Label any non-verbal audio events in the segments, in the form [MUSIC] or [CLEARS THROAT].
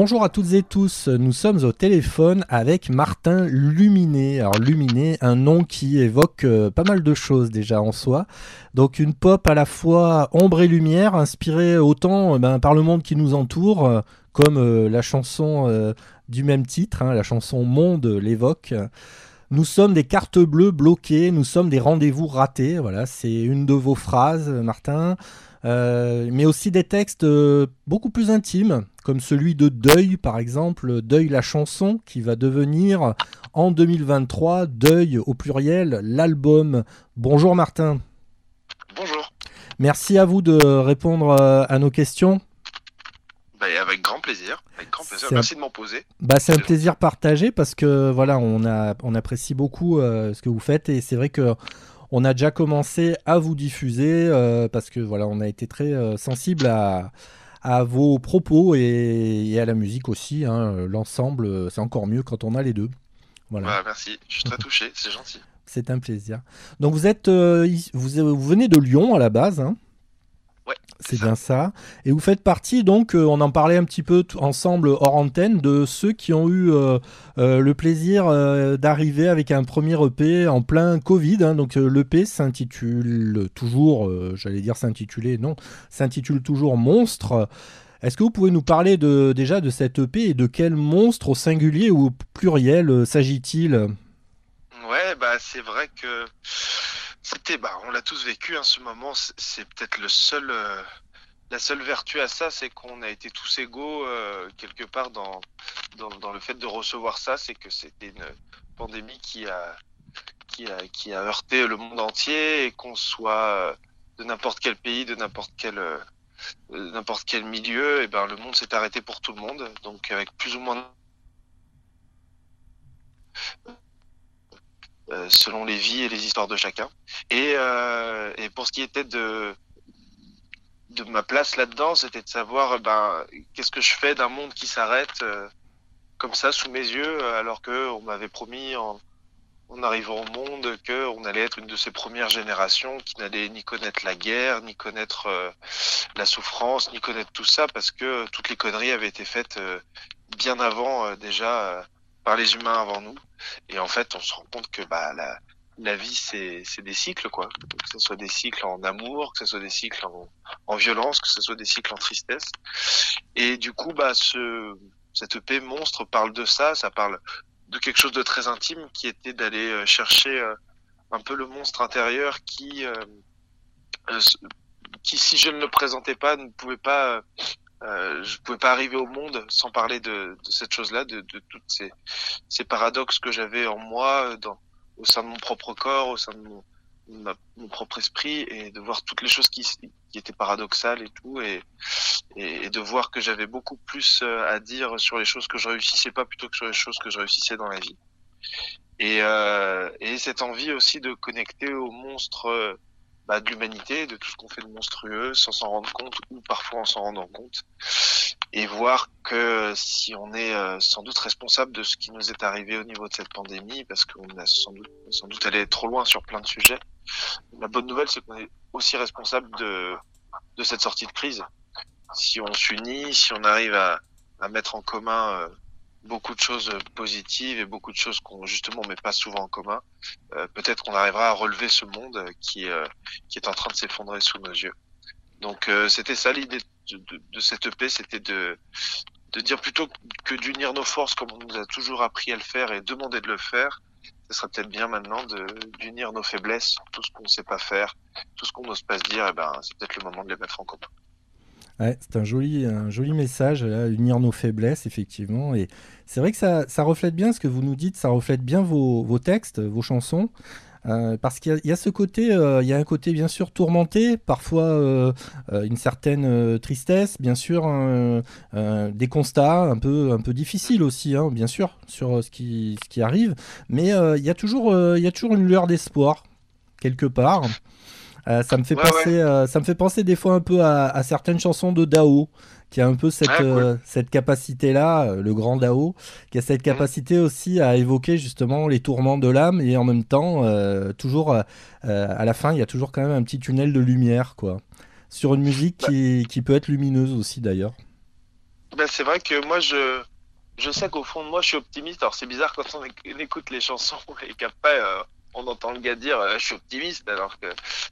Bonjour à toutes et tous, nous sommes au téléphone avec Martin Luminé. Alors Luminé, un nom qui évoque euh, pas mal de choses déjà en soi. Donc une pop à la fois ombre et lumière, inspirée autant euh, ben, par le monde qui nous entoure, euh, comme la chanson du même titre, hein, la chanson Monde l'évoque. Nous sommes des cartes bleues bloquées, nous sommes des rendez-vous ratés. Voilà, c'est une de vos phrases, Martin. Mais aussi des textes beaucoup plus intimes, comme celui de Deuil par exemple, Deuil la chanson, qui va devenir en 2023 Deuil au pluriel l'album. Bonjour Martin. Bonjour. Merci à vous de répondre euh, à nos questions. Bah, avec grand plaisir. Avec grand plaisir. Merci de m'en poser. Bah, c'est un plaisir partagé parce que voilà, on, a, on apprécie beaucoup ce que vous faites et c'est vrai que on a déjà commencé à vous diffuser euh, parce que voilà, on a été très euh, sensible à, vos propos et, à la musique aussi. Hein. L'ensemble, c'est encore mieux quand on a les deux. Voilà. Bah, merci, je suis très touché, c'est gentil. [LAUGHS] C'est un plaisir. Donc vous êtes, euh, vous, venez de Lyon à la base. Hein c'est bien ça. Et vous faites partie, donc, euh, on en parlait un petit peu ensemble hors antenne, de ceux qui ont eu euh, euh, le plaisir d'arriver avec un premier EP en plein Covid. Hein. donc l'EP s'intitule toujours, j'allais dire s'intituler, non, s'intitule toujours Monstre. Est-ce que vous pouvez nous parler de, déjà de cet EP et de quel monstre au singulier ou au pluriel s'agit-il? Ouais, bah c'est vrai que c'était, bah, on l'a tous vécu. hein, ce moment, c'est peut-être le seul, euh, la seule vertu à ça, c'est qu'on a été tous égaux euh, quelque part dans, dans, le fait de recevoir ça. C'est que c'était une pandémie qui a, qui a, qui a heurté le monde entier et qu'on soit euh, de n'importe quel pays, de n'importe quel n'importe quel milieu, et ben le monde s'est arrêté pour tout le monde. Donc avec plus ou moins selon les vies et les histoires de chacun. Et, euh, et pour ce qui était de de ma place là-dedans, c'était de savoir ben qu'est-ce que je fais d'un monde qui s'arrête euh, comme ça sous mes yeux, alors que on m'avait promis en, en arrivant au monde que on allait être une de ces premières générations qui n'allait ni connaître la guerre, ni connaître la souffrance, ni connaître tout ça, parce que toutes les conneries avaient été faites bien avant déjà par les humains avant nous. Et en fait, on se rend compte que bah, la, la vie, c'est, des cycles, quoi. Que ce soit des cycles en amour, que ce soit des cycles en, en violence, que ce soit des cycles en tristesse. Et du coup, bah, ce, cette EP monstre parle de ça, ça parle de quelque chose de très intime qui était d'aller euh, chercher euh, un peu le monstre intérieur qui, euh, qui, si je ne le présentais pas, ne pouvait pas euh, je pouvais pas arriver au monde sans parler de, de cette chose-là, de, de toutes ces, ces paradoxes que j'avais en moi, dans, au sein de mon propre corps, au sein de mon, mon propre esprit, et de voir toutes les choses qui, qui étaient paradoxales et tout, et, et, de voir que j'avais beaucoup plus euh, à dire sur les choses que je réussissais pas plutôt que sur les choses que je réussissais dans la vie. Et, euh, et cette envie aussi de connecter au monstre euh, bah, de l'humanité, de tout ce qu'on fait de monstrueux, sans s'en rendre compte ou parfois en s'en rendant compte, et voir que si on est euh, sans doute responsable de ce qui nous est arrivé au niveau de cette pandémie, parce qu'on a sans doute, sans doute allé trop loin sur plein de sujets, la bonne nouvelle c'est qu'on est aussi responsable de, de cette sortie de crise. Si on s'unit, si on arrive à, à mettre en commun euh, beaucoup de choses positives et beaucoup de choses qu'on justement met pas souvent en commun, euh, peut-être qu'on arrivera à relever ce monde qui, euh, qui est en train de s'effondrer sous nos yeux. Donc euh, c'était ça l'idée de, de, de, cette EP, c'était de, de dire plutôt que d'unir nos forces comme on nous a toujours appris à le faire et demander de le faire, ce serait peut-être bien maintenant d'unir nos faiblesses, tout ce qu'on ne sait pas faire, tout ce qu'on n'ose pas se dire, et eh ben c'est peut-être le moment de les mettre en commun c'est un joli, un joli message, unir nos faiblesses, effectivement. Et c'est vrai que ça, ça, reflète bien ce que vous nous dites, ça reflète bien vos, textes, vos chansons. Euh, parce qu'il y, a ce côté, euh, il y a un côté bien sûr tourmenté, parfois euh, une certaine tristesse, bien sûr, des constats un peu, un peu difficiles aussi, hein, bien sûr, sur ce qui, ce qui arrive. Mais il y a toujours, il y a toujours une lueur d'espoir quelque part. Euh, ça me fait penser, euh, ça me fait penser des fois un peu à, certaines chansons de Dao, qui a un peu cette, euh, cette capacité-là, le grand Dao, qui a cette mhm. capacité aussi à évoquer justement les tourments de l'âme et en même temps, toujours à la fin, il y a toujours quand même un petit tunnel de lumière, quoi. Sur une musique bah. qui, qui peut être lumineuse aussi d'ailleurs. Ben, c'est vrai que moi, je, je sais qu'au fond de moi, je suis optimiste. Alors, c'est bizarre quand on écoute les chansons [LAUGHS] et qu'après, euh, on entend le gars dire euh, je suis optimiste, alors que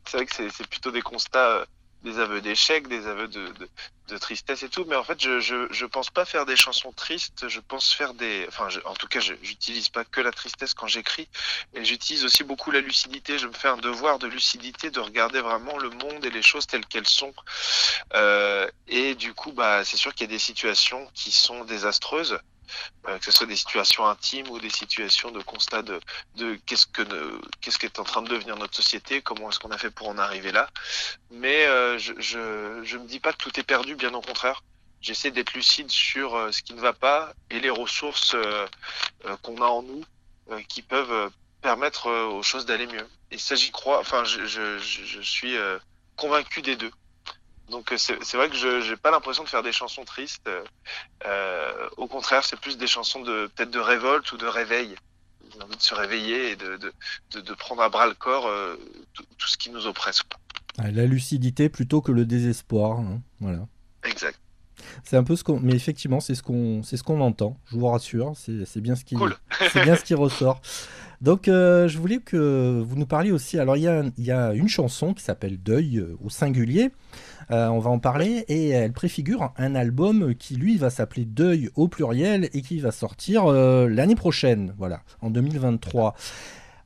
c'est vrai que c'est plutôt des constats, euh, des aveux d'échec, des aveux de, tristesse et tout. Mais en fait, je, je, je pense pas faire des chansons tristes. Je pense faire des, enfin, en tout cas, j'utilise pas que la tristesse quand j'écris, et j'utilise aussi beaucoup la lucidité. Je me fais un devoir de lucidité, de regarder vraiment le monde et les choses telles qu'elles sont. Euh, et du coup, bah, c'est sûr qu'il y a des situations qui sont désastreuses. Euh, que ce soit des situations intimes ou des situations de constat de, qu'est-ce que qu'est-ce qui est en train de devenir notre société, comment est-ce qu'on a fait pour en arriver là. Mais euh, je, je je me dis pas que tout est perdu, bien au contraire. J'essaie d'être lucide sur euh, ce qui ne va pas et les ressources qu'on a en nous qui peuvent permettre aux choses d'aller mieux. Et ça, j'y crois. Enfin, je, je, je suis convaincu des deux. Donc euh, c'est vrai que je n'ai pas l'impression de faire des chansons tristes. Euh, au contraire, c'est plus des chansons de peut-être de révolte ou de réveil. J'ai envie de se réveiller et de, de, de, prendre à bras le corps euh, tout, ce qui nous oppresse. La lucidité plutôt que le désespoir. Hein, voilà. Exact. C'est un peu ce qu'on, mais effectivement, c'est ce qu'on, c'est ce qu'on entend. Je vous rassure, c'est bien ce qui, [LAUGHS] c'est bien ce qui ressort. Donc, euh, je voulais que vous nous parliez aussi. Alors, il y a, y a une chanson qui s'appelle Deuil au singulier. Euh, on va en parler et elle préfigure un album qui lui va s'appeler Deuil au pluriel et qui va sortir euh, l'année prochaine, voilà, en 2023.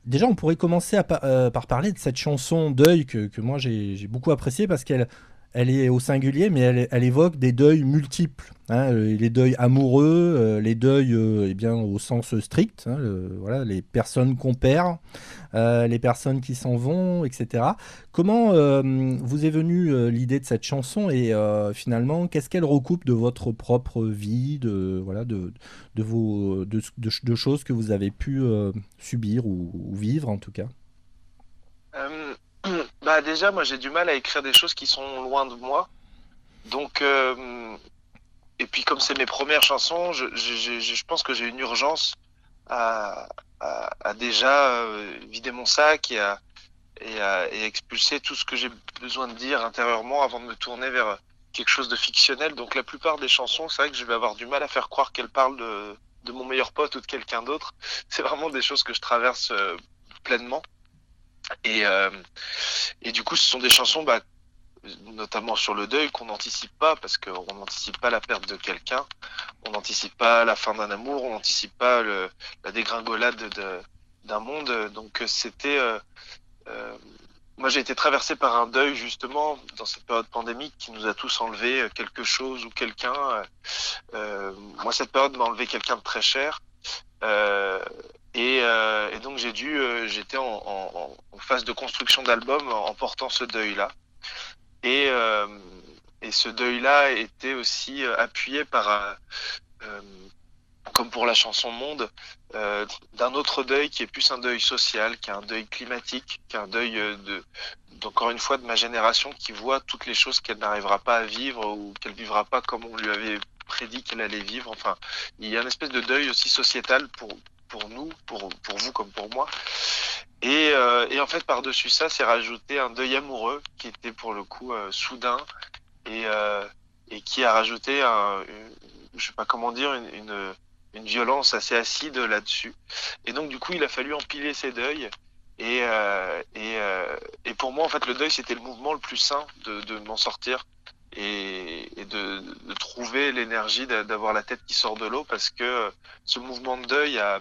Déjà, on pourrait commencer par parler de cette chanson Deuil que, que moi j'ai beaucoup appréciée parce qu'elle elle est au singulier, mais elle, évoque des deuils multiples. Hein, les deuils amoureux, euh, les deuils euh, eh bien, au sens strict, hein, voilà, les personnes qu'on perd, euh, les personnes qui s'en vont, etc. Comment vous est venue l'idée de cette chanson et finalement, qu'est-ce qu'elle recoupe de votre propre vie, de, voilà, de, vos, de, choses que vous avez pu subir ou, vivre en tout cas? Bah déjà, moi j'ai du mal à écrire des choses qui sont loin de moi. Donc, euh, et puis comme c'est mes premières chansons, je, pense que j'ai une urgence à, déjà euh, vider mon sac et à, expulser tout ce que j'ai besoin de dire intérieurement avant de me tourner vers quelque chose de fictionnel. Donc la plupart des chansons, c'est vrai que je vais avoir du mal à faire croire qu'elles parlent de, de mon meilleur pote ou de quelqu'un d'autre. [LAUGHS] C'est vraiment des choses que je traverse euh, pleinement. Et, euh, et du coup, ce sont des chansons, bah, notamment sur le deuil, qu'on n'anticipe pas, parce qu'on n'anticipe pas la perte de quelqu'un, on n'anticipe pas la fin d'un amour, on n'anticipe pas le, la dégringolade d'un monde. Donc c'était... Euh, euh, moi, j'ai été traversé par un deuil justement dans cette période pandémique qui nous a tous enlevé quelque chose ou quelqu'un. Euh, moi, cette période m'a enlevé quelqu'un de très cher. Euh, et, euh, et, donc j'ai dû, euh, j'étais en, en, en, phase de construction d'album en portant ce deuil-là. Et, euh, et ce deuil-là était aussi euh, appuyé par, comme pour la chanson Monde, d'un autre deuil qui est plus un deuil social, qui est un deuil climatique, qui est un deuil de, encore une fois, de ma génération qui voit toutes les choses qu'elle n'arrivera pas à vivre ou qu'elle vivra pas comme on lui avait prédit qu'elle allait vivre. Enfin, il y a une espèce de deuil aussi sociétal pour, pour nous, pour, pour vous comme pour moi. Et, euh, et en fait, par-dessus ça, c'est rajouté un deuil amoureux qui était pour le coup euh, soudain et, euh, et qui a rajouté un, je sais pas comment dire, une, une, une violence assez acide là-dessus. Et donc, du coup, il a fallu empiler ces deuils. Et, euh, et, euh, et pour moi, en fait, le deuil, c'était le mouvement le plus sain de, de m'en sortir et, et de, de, trouver l'énergie d'avoir la tête qui sort de l'eau parce que ce mouvement de deuil a,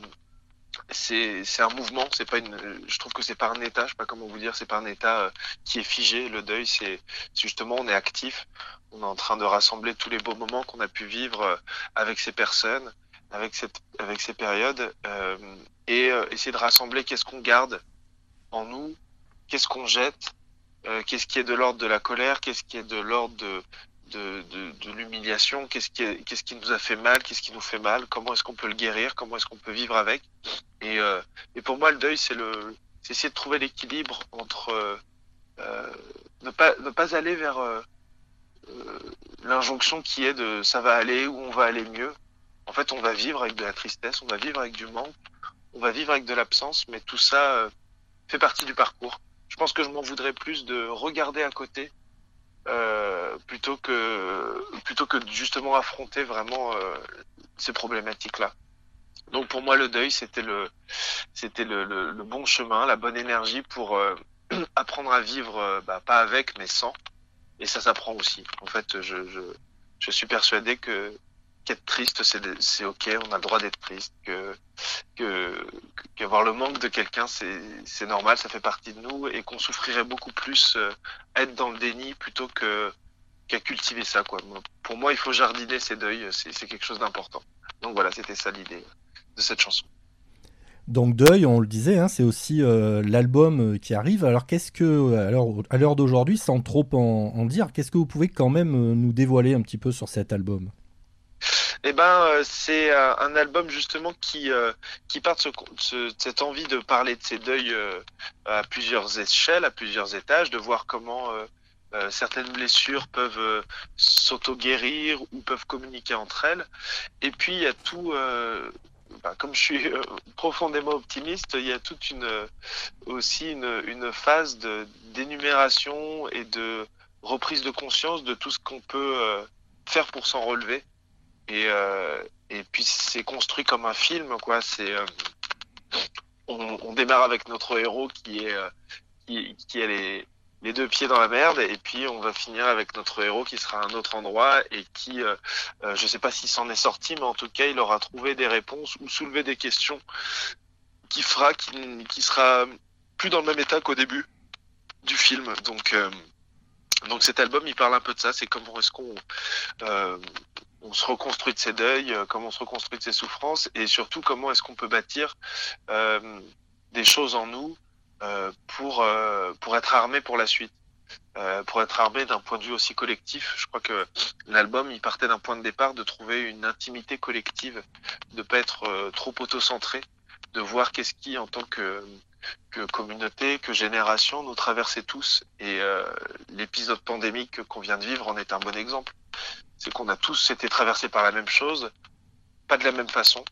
c'est c'est un mouvement c'est pas une je trouve que c'est pas un état je sais pas comment vous dire c'est pas un état euh, qui est figé le deuil c'est justement on est actif on est en train de rassembler tous les beaux moments qu'on a pu vivre euh, avec ces personnes avec cette avec ces périodes euh, et euh, essayer de rassembler qu'est-ce qu'on garde en nous qu'est-ce qu'on jette euh, qu'est-ce qui est de l'ordre de la colère qu'est-ce qui est de l'ordre de de, de, de l'humiliation, qu'est-ce qui, qu'est-ce qui nous a fait mal, qu'est-ce qui nous fait mal, comment est-ce qu'on peut le guérir, comment est-ce qu'on peut vivre avec. Et, euh, et pour moi, le deuil, c'est essayer de trouver l'équilibre entre euh, euh ne pas ne pas aller vers l'injonction qui est de ça va aller ou on va aller mieux. En fait, on va vivre avec de la tristesse, on va vivre avec du manque, on va vivre avec de l'absence, mais tout ça fait partie du parcours. Je pense que je m'en voudrais plus de regarder à côté plutôt que plutôt que justement affronter vraiment ces problématiques-là. Donc pour moi, le deuil, c'était le, c'était le, le, bon chemin, la bonne énergie pour euh, [CLEARS THROAT] apprendre à vivre, euh, bah, pas avec, mais sans. Et ça s'apprend aussi. En fait, je, je, je suis persuadé que qu'être triste, c'est, ok, on a le droit d'être triste, que, que, qu'avoir le manque de quelqu'un, c'est, normal, ça fait partie de nous, et qu'on souffrirait beaucoup plus euh, être dans le déni plutôt que qu'à cultiver ça. Quoi. Pour moi, il faut jardiner ses deuils, c'est quelque chose d'important. Donc voilà, c'était ça l'idée de cette chanson. Donc Deuil, on le disait, hein, c'est aussi euh, l'album euh, qui arrive. Alors qu'est-ce que, alors à l'heure d'aujourd'hui, sans trop en, dire, qu'est-ce que vous pouvez quand même euh, nous dévoiler un petit peu sur cet album? Eh ben, c'est un album justement qui qui part de, cette envie de parler de ces deuils à plusieurs échelles, à plusieurs étages, de voir comment certaines blessures peuvent s'auto-guérir ou peuvent communiquer entre elles. Et puis il y a tout bah, comme je suis euh, profondément optimiste, il y a toute une aussi une, phase d'énumération et de reprise de conscience de tout ce qu'on peut euh, faire pour s'en relever. Et, euh, puis c'est construit comme un film, quoi. C'est on, démarre avec notre héros qui est qui, qui les, les deux pieds dans la merde et puis on va finir avec notre héros qui sera à un autre endroit et qui, euh, euh je sais pas s'il s'en est sorti, mais en tout cas il aura trouvé des réponses ou soulevé des questions qui fera sera plus dans le même état qu'au début du film. Donc euh, donc cet album il parle un peu de ça, c'est comment est-ce qu'on euh, on se reconstruit de ses deuils, comment on se reconstruit de ses souffrances et surtout comment est-ce qu'on peut bâtir des choses en nous euh, pour euh, pour être armé pour la suite. Euh, pour être armé d'un point de vue aussi collectif. Je crois que l'album, il partait d'un point de départ de trouver une intimité collective, de pas être trop auto-centré, de voir qu'est-ce qui, en tant que, que communauté, que génération, nous traversait tous. Et l'épisode pandémique qu'on vient de vivre en est un bon exemple. C'est qu'on a tous été traversés par la même chose, pas de la même façon,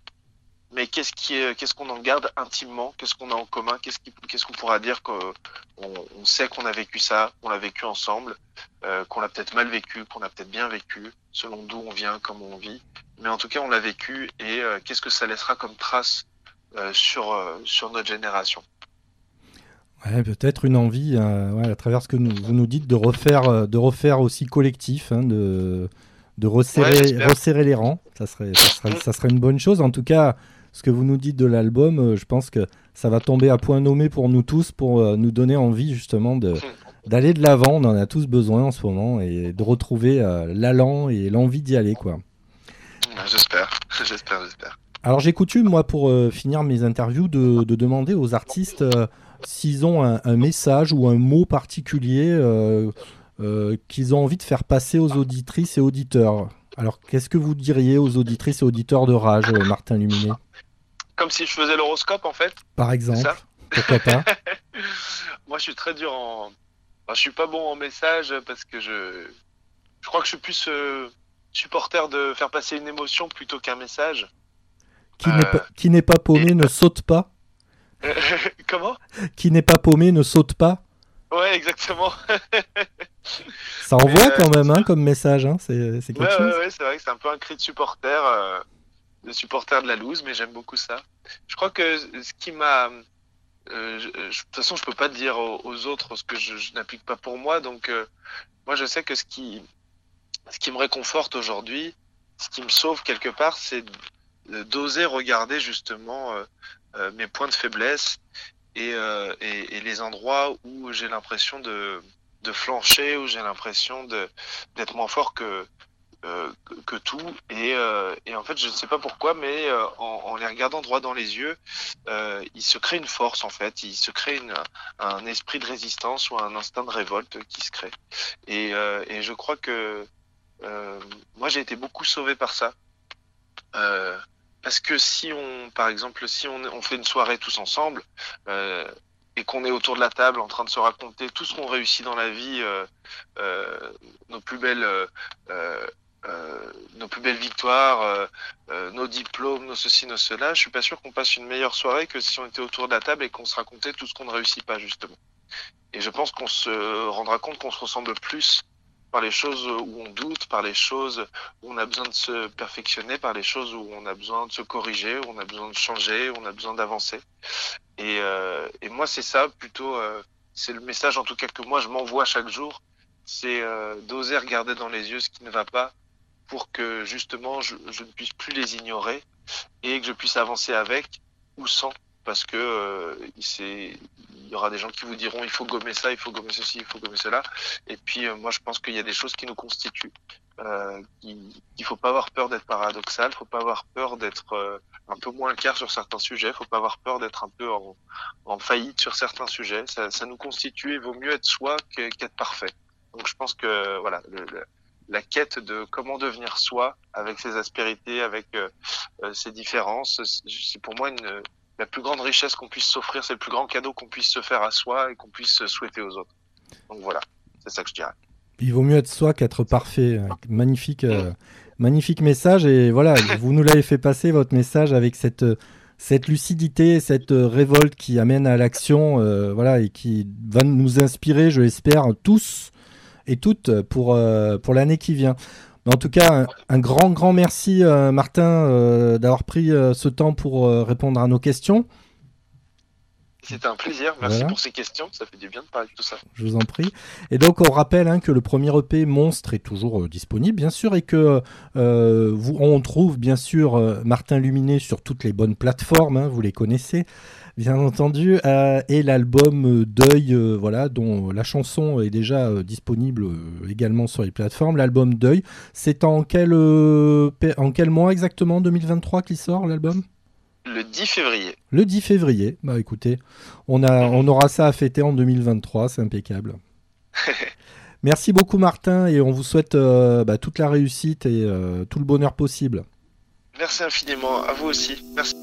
mais qu'est-ce qui est, qu'est-ce qu'on en garde intimement, qu'est-ce qu'on a en commun, qu'est-ce qui, qu'est-ce qu'on pourra dire qu'on on sait qu'on a vécu ça, qu'on l'a vécu ensemble, euh, qu'on l'a peut-être mal vécu, qu'on a peut-être bien vécu, selon d'où on vient, comment on vit, mais en tout cas on l'a vécu et euh, qu'est-ce que ça laissera comme trace euh, sur sur notre génération? Ouais, peut-être une envie, ouais, à travers ce que nous, vous nous dites, de refaire, de refaire aussi collectif, hein, de, de resserrer, ouais, resserrer les rangs. Ça serait, ça serait, ça serait une bonne chose. En tout cas, ce que vous nous dites de l'album, euh, je pense que ça va tomber à point nommé pour nous tous, pour euh, nous donner envie justement de [LAUGHS] d'aller de l'avant. On en a tous besoin en ce moment et de retrouver euh, l'allant et l'envie d'y aller, quoi. J'espère, [LAUGHS] j'espère, j'espère. Alors j'ai coutume, moi, pour euh, finir mes interviews, de, de demander aux artistes euh, s'ils ont un, un, message ou un mot particulier euh, qu'ils ont envie de faire passer aux auditrices et auditeurs. Alors qu'est-ce que vous diriez aux auditrices et auditeurs de Rage, Martin Luminet comme si je faisais l'horoscope en fait. Par exemple. Pourquoi pas [LAUGHS] Moi, je suis très dur en. Enfin, je suis pas bon en message parce que je. Je crois que je suis plus euh, supporter de faire passer une émotion plutôt qu'un message. Qui n'est pas, n'est pas paumé et... ne saute pas. [LAUGHS] Comment? Qui n'est pas paumé ne saute pas. Ouais, exactement. Ça envoie euh, quand même hein, comme message, hein. c'est, quelque ouais, chose. Ouais, ouais, c'est vrai que c'est un peu un cri de supporter. Euh de supporter de la loose, mais j'aime beaucoup ça. Je crois que ce qui m'a... Euh, je, de toute façon, je peux pas dire aux, autres ce que je, n'applique pas pour moi. Donc, euh, moi, je sais que ce qui, ce qui me réconforte aujourd'hui, ce qui me sauve quelque part, c'est d'oser regarder justement euh, euh, mes points de faiblesse et, euh, les endroits où j'ai l'impression de, flancher, où j'ai l'impression d'être moins fort que euh, que tout. Et, euh, et, en fait je ne sais pas pourquoi mais euh, en, les regardant droit dans les yeux euh, il se crée une force en fait. Il se crée un esprit de résistance ou un instinct de révolte qui se crée. Et, euh, je crois que euh, moi j'ai été beaucoup sauvé par ça. Parce que si on par exemple si on, fait une soirée tous ensemble et qu'on est autour de la table en train de se raconter tout ce qu'on réussit dans la vie, euh, euh, nos plus belles, euh, nos plus belles victoires, nos diplômes, nos ceci, nos cela, je suis pas sûr qu'on passe une meilleure soirée que si on était autour de la table et qu'on se racontait tout ce qu'on ne réussit pas justement. Et je pense qu'on se rendra compte qu'on se ressemble plus par les choses où on doute, par les choses où on a besoin de se perfectionner, par les choses où on a besoin de se corriger, où on a besoin de changer, où on a besoin d'avancer. Et, euh, et, moi, c'est ça plutôt, euh, c'est le message en tout cas que moi je m'envoie chaque jour, c'est euh, d'oser regarder dans les yeux ce qui ne va pas pour que justement je, je, ne puisse plus les ignorer et que je puisse avancer avec ou sans parce que euh, il y aura des gens qui vous diront il faut gommer ça, il faut gommer ceci, il faut gommer cela. Et puis euh, moi je pense qu'il y a des choses qui nous constituent. Euh, il faut pas avoir peur d'être paradoxal, il faut pas avoir peur d'être euh, un peu moins clair sur certains sujets, il faut pas avoir peur d'être un peu en, en, faillite sur certains sujets. Ça, ça nous constitue. Il vaut mieux être soi qu'être parfait. Donc je pense que voilà le, le, la quête de comment devenir soi avec ses aspérités, avec euh, ses différences, c'est pour moi une la plus grande richesse qu'on puisse s'offrir, c'est le plus grand cadeau qu'on puisse se faire à soi et qu'on puisse souhaiter aux autres. Donc voilà, c'est ça que je dirais. Il vaut mieux être soi qu'être parfait. Magnifique, euh, magnifique message. Et voilà, [LAUGHS] vous nous l'avez fait passer, votre message, avec cette, cette lucidité, cette révolte qui amène à l'action, euh, voilà, et qui va nous inspirer, je l'espère, tous et toutes pour, euh, pour l'année qui vient. En tout cas, un, un grand, grand merci, euh, Martin, euh, d'avoir pris ce temps pour répondre à nos questions. C'était un plaisir. Merci voilà. pour ces questions. Ça fait du bien de parler de tout ça. Je vous en prie. Et donc, on rappelle hein, que le premier EP Monstre est toujours euh, disponible, bien sûr, et que euh, vous, on trouve, bien sûr, euh, Martin Luminé sur toutes les bonnes plateformes. Hein, vous les connaissez, bien entendu. Euh, et l'album Deuil, euh, voilà, dont la chanson est déjà euh, disponible également sur les plateformes. L'album Deuil, c'est en quel, en quel mois exactement 2023 qu'il sort, l'album? Le 10 février. Le 10 février. Bah écoutez, on, a, on aura ça à fêter en 2023, c'est impeccable. [LAUGHS] Merci beaucoup Martin et on vous souhaite euh, bah, toute la réussite et euh, tout le bonheur possible. Merci infiniment, à vous aussi. Merci.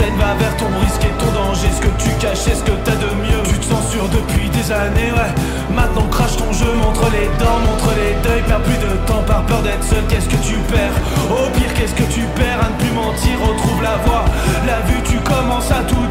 Essaie, va vers ton risque et ton danger. Ce que tu caches, est ce que t'as de mieux. Tu te censures depuis des années, ouais. Maintenant crache ton jeu, montre les dents, montre les deuils, perds plus de temps par peur d'être seul. Qu'est-ce que tu perds? Au pire, qu'est-ce que tu perds? À ne plus mentir, retrouve la voie. La vue, tu commences à tout détruire